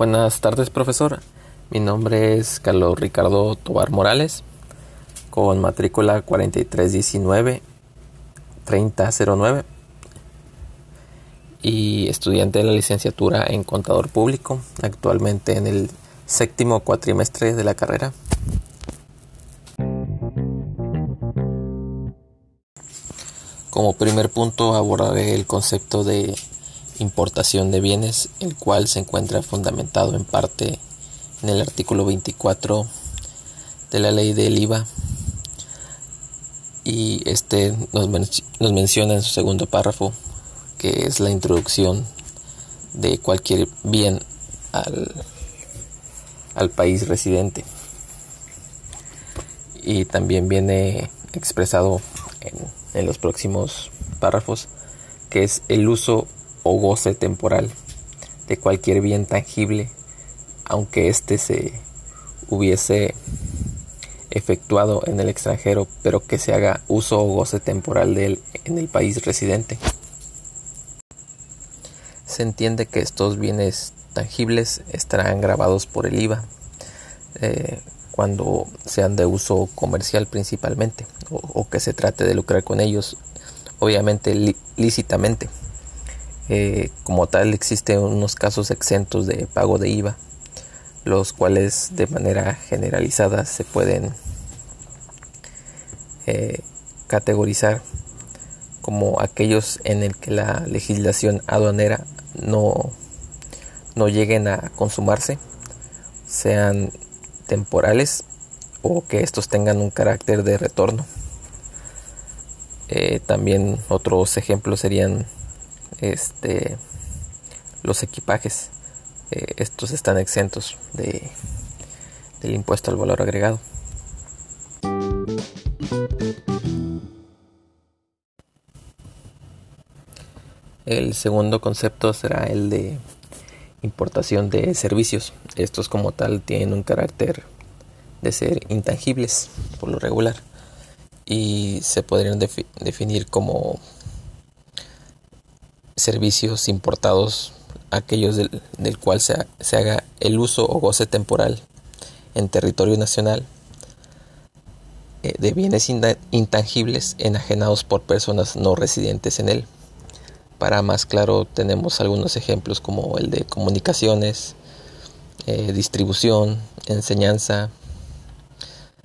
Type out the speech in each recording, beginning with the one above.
Buenas tardes, profesor. Mi nombre es Carlos Ricardo Tobar Morales, con matrícula 4319-3009 y estudiante de la licenciatura en Contador Público, actualmente en el séptimo cuatrimestre de la carrera. Como primer punto abordaré el concepto de importación de bienes, el cual se encuentra fundamentado en parte en el artículo 24 de la ley del IVA y este nos, nos menciona en su segundo párrafo que es la introducción de cualquier bien al, al país residente. Y también viene expresado en, en los próximos párrafos que es el uso o goce temporal de cualquier bien tangible, aunque éste se hubiese efectuado en el extranjero, pero que se haga uso o goce temporal de él en el país residente. Se entiende que estos bienes tangibles estarán grabados por el IVA eh, cuando sean de uso comercial principalmente o, que se trate de lucrar con ellos, obviamente lícitamente. Eh, como tal existen unos casos exentos de pago de IVA, los cuales de manera generalizada se pueden eh, categorizar como aquellos en el que la legislación aduanera no, no lleguen a consumarse, sean temporales o que estos tengan un carácter de retorno. Eh, también otros ejemplos serían este, los equipajes. Eh, estos están exentos de, del impuesto al valor agregado. El segundo concepto será el de importación de servicios. Estos como tal tienen un carácter de ser intangibles por lo regular y se podrían definir como servicios importados, aquellos del, cual se, se, haga el uso o goce temporal en territorio nacional eh, de bienes intangibles enajenados por personas no residentes en él. Para más claro tenemos algunos ejemplos como el de comunicaciones, eh, distribución, enseñanza,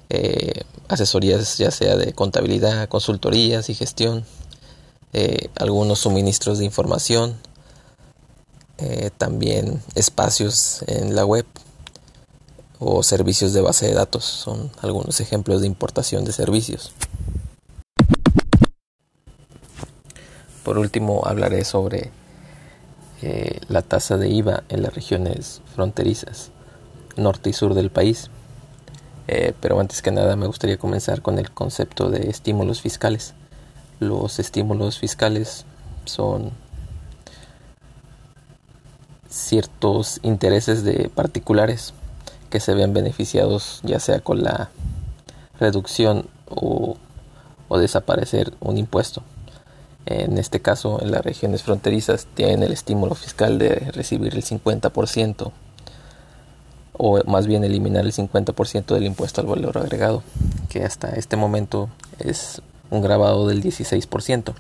eh, asesorías ya sea de contabilidad, consultorías y gestión, eh, algunos suministros de información, eh, también espacios en la web o servicios de base de datos son algunos ejemplos de importación de servicios. Por último hablaré sobre eh, la tasa de IVA en las regiones fronterizas norte y sur del país. pero antes que nada me gustaría comenzar con el concepto de estímulos fiscales. Los estímulos fiscales son ciertos intereses de particulares que se ven beneficiados ya sea con la reducción o, desaparecer un impuesto. En este caso, en las regiones fronterizas tienen el estímulo fiscal de recibir el 50% o más bien eliminar el 50% del impuesto al valor agregado, que hasta este momento es un grabado del 16%.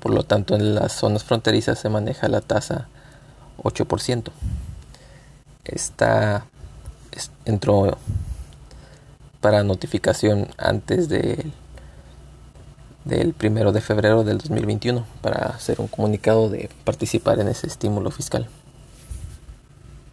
Por lo tanto, en las zonas fronterizas se maneja la tasa 8%. Esta entró para notificación antes de, del primero de febrero del 2021 para hacer un comunicado de participar en ese estímulo fiscal.